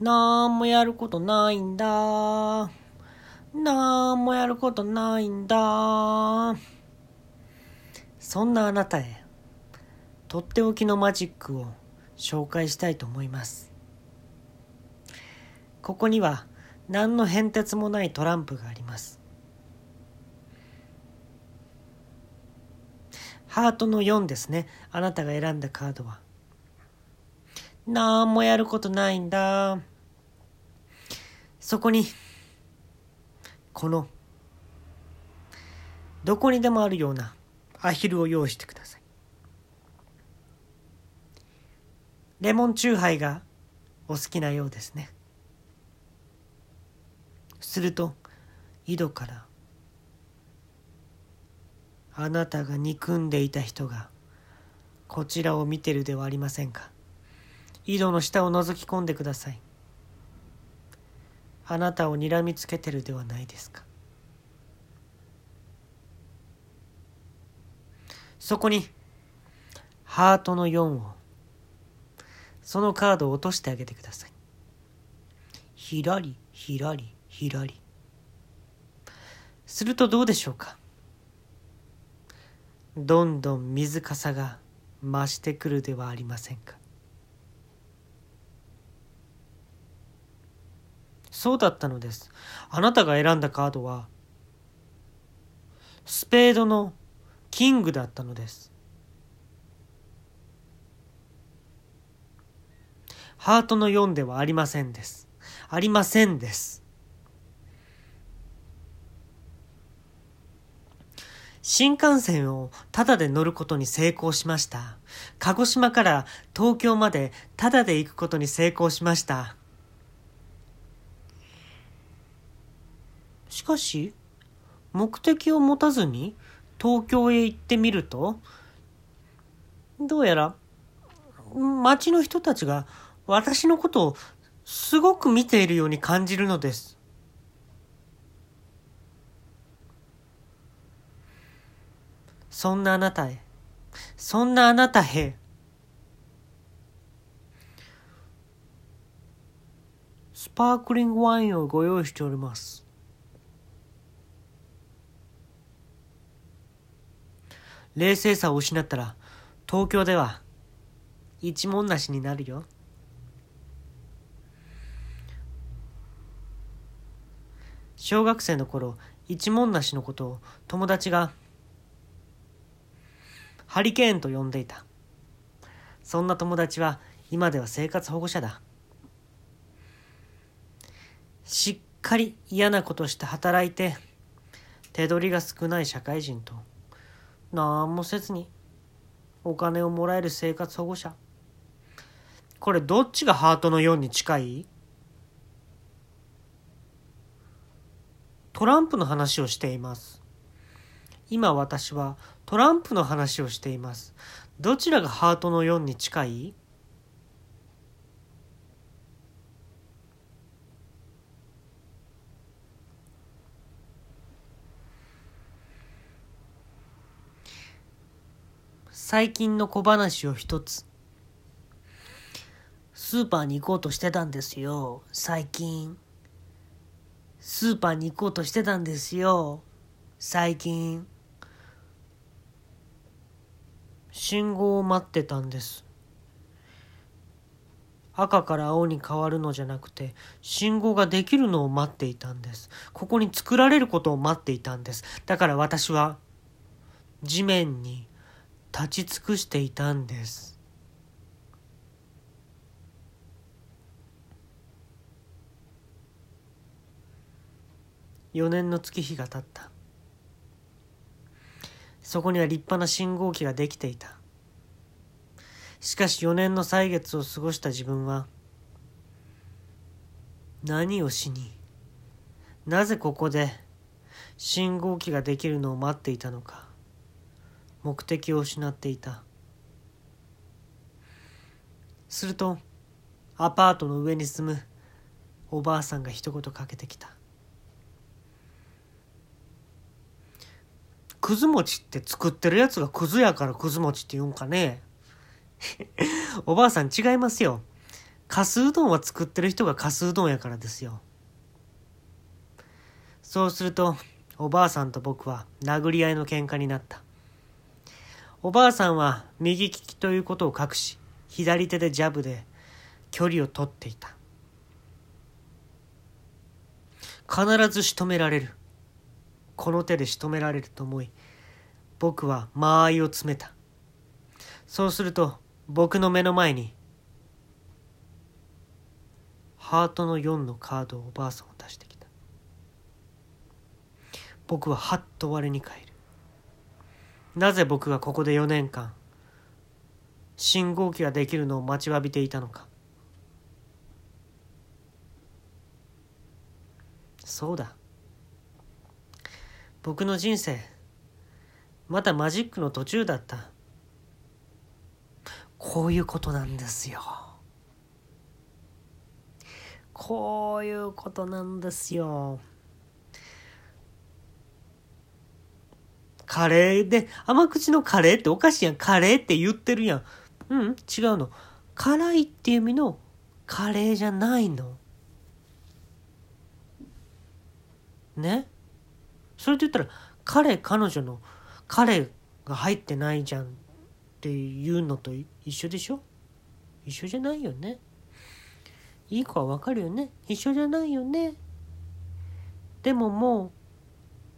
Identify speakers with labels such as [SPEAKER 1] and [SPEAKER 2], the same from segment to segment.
[SPEAKER 1] なんもやることないんだ。なんもやることないんだ。そんなあなたへ、とっておきのマジックを紹介したいと思います。ここには何の変哲もないトランプがあります。ハートの4ですね。あなたが選んだカードは。なんもやることないんだ。そこに、この、どこにでもあるようなアヒルを用意してください。レモンチューハイがお好きなようですね。すると、井戸からあなたが憎んでいた人がこちらを見てるではありませんか井戸の下を覗き込んでください。あなたを睨みつけてるではないですか。そこにハートの4をそのカードを落としてあげてください。ひらりひらりひらり。するとどうでしょうか。どんどん水かさが増してくるではありませんか。そうだったのですあなたが選んだカードはスペードのキングだったのですハートの4ではありませんですありませんです新幹線をタダで乗ることに成功しました。鹿児島から東京までタダで行くことに成功しました。しかし、目的を持たずに東京へ行ってみると、どうやら街の人たちが私のことをすごく見ているように感じるのです。そんなあなたへ、そんなあなたへ、スパークリングワインをご用意しております。冷静さを失ったら、東京では一文なしになるよ。小学生の頃、一文なしのことを友達がハリケーンと呼んでいた。そんな友達は今では生活保護者だ。しっかり嫌なことして働いて、手取りが少ない社会人と、何もせずにお金をもらえる生活保護者。これどっちがハートの4に近い？トランプの話をしています。今私はトランプの話をしています。どちらがハートの4に近い？最近の小話を一つ。スーパーに行こうとしてたんですよ、最近。スーパーに行こうとしてたんですよ、最近。信号を待ってたんです赤から青に変わるのじゃなくて信号ができるのを待っていたんですここに作られることを待っていたんですだから私は地面に立ち尽くしていたんです。4年の月日が経った。そこには立派な信号機ができていた。しかし4年の歳月を過ごした自分は、何をしに、なぜここで信号機ができるのを待っていたのか、目的を失っていた。すると、アパートの上に住むおばあさんが一言かけてきた。くず餅って作ってるやつがクズやからくず餅って言うんかね？おばあさん違いますよ。かすうどんは作ってる人がかすうどんやからですよそうするとおばあさんと僕は殴り合いの喧嘩になったおばあさんは右利きということを隠し左手でジャブで距離を取っていた。必ず仕留められる。この手で仕留められると思い僕は間合いを詰めた。そうすると僕の目の前にハートの4のカードをおばあさんを出してきた。僕ははっと我に返る。なぜ僕がここで4年間信号機ができるのを待ちわびていたのか。そうだ。僕の人生まだマジックの途中だった。こういうことなんですよ。こういうことなんですよ。カレーで、甘口のカレーっておかしいやん。カレーって言ってるやん。うん、違うの。辛いっていう意味のカレーじゃないの。ね？それで言ったら、彼、彼女の彼が入ってないじゃんっていうのと一緒でしょ？一緒じゃないよね。いい子はわかるよね？一緒じゃないよね？でももう、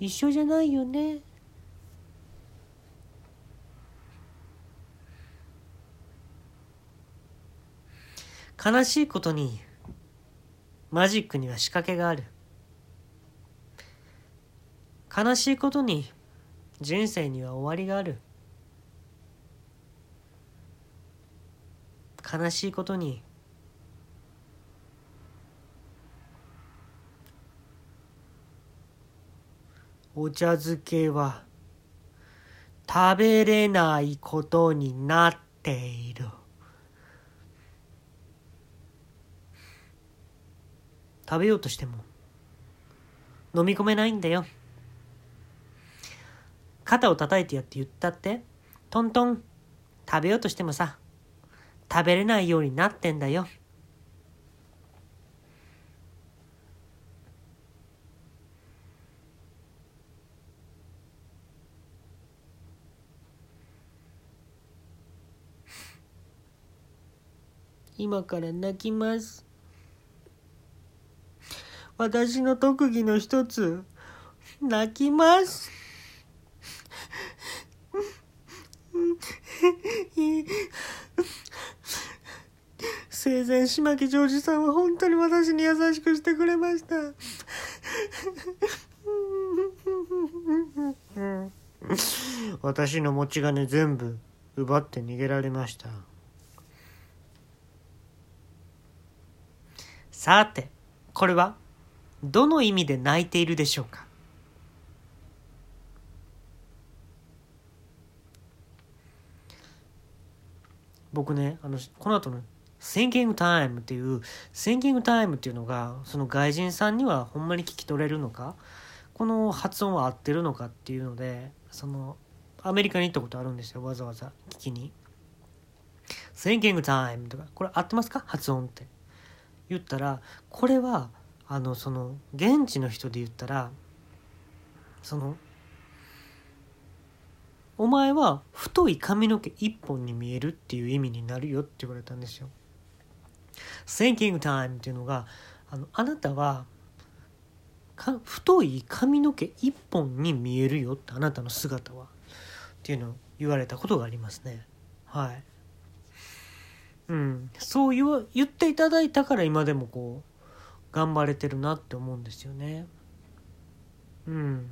[SPEAKER 1] 一緒じゃないよね？悲しいことにマジックには仕掛けがある悲しいことに人生には終わりがある悲しいことにお茶漬けは食べれないことになっている。食べようとしても飲み込めないんだよ肩を叩いてやって言ったってトントン食べようとしてもさ食べれないようになってんだよ今から泣きます。私の特技の一つ、泣きます。生前島木ジョージさんは本当に私に優しくしてくれました。私の持ち金全部奪って逃げられましたさてこれは？どの意味で泣いているでしょうか？僕ねあのこの後の「Thinking Time」っていう「Thinking Time」っていうのがその外人さんにはほんまに聞き取れるのか？この発音は合ってるのかっていうのでそのアメリカに行ったことあるんですよわざわざ聞きに。Thinking Time とか。これ合ってますか？発音って。言ったらこれはあのその現地の人で言ったらそのお前は太い髪の毛一本に見えるっていう意味になるよって言われたんですよ。Thinking time っていうのがあのあなたは太い髪の毛一本に見えるよってあなたの姿はっていうのを言われたことがありますね。はい。うん、そう言わ言っていただいたから今でもこう頑張れてるなって思うんですよね。うん。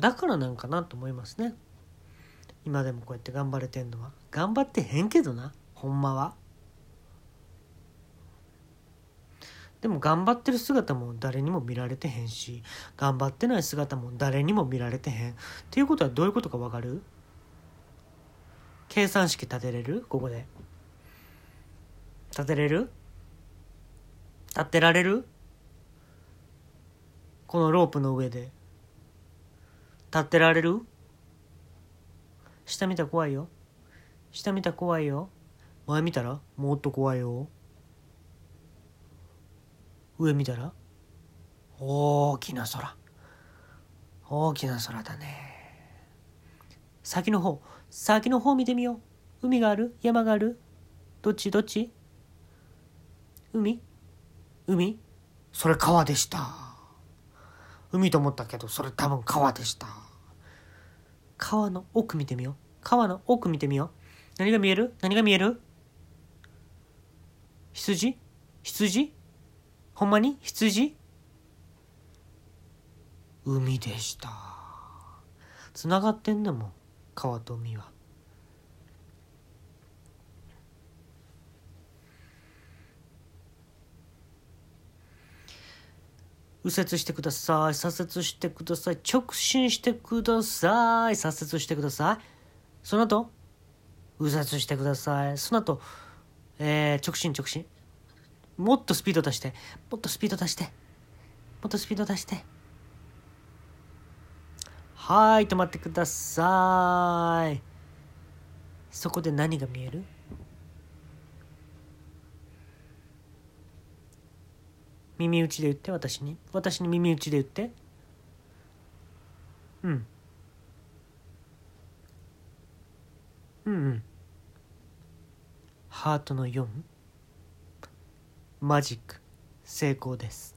[SPEAKER 1] だからなんかなと思いますね。今でもこうやって頑張れてんのは。頑張ってへんけどなほんまは。でも頑張ってる姿も誰にも見られてへんし頑張ってない姿も誰にも見られてへん。っていうことはどういうことかわかる？計算式立てれる？ここで。立てれる？立てられる？このロープの上で。立てられる？下見たら怖いよ。下見たら怖いよ。前見たら？もっと怖いよ。上見たら？大きな空。大きな空だね。先の方先の方見てみよう。海がある？山がある？どっち？どっち？海？海？それ川でした。海と思ったけどそれ多分川でした。川の奥見てみよう。川の奥見てみよう。何が見える？何が見える？羊？羊？ほんまに？羊？海でした。つながってんだもん。川と海は。右折してください左折してください直進してください左折してください。その後右折してください。その後、えー、直進直進。もっとスピード出してもっとスピード出してもっとスピード出して。はい止まってください。そこで何が見える？耳打ちで言って私に？私に耳打ちで言って？うん。うんうん。ハートの4マジック。成功です。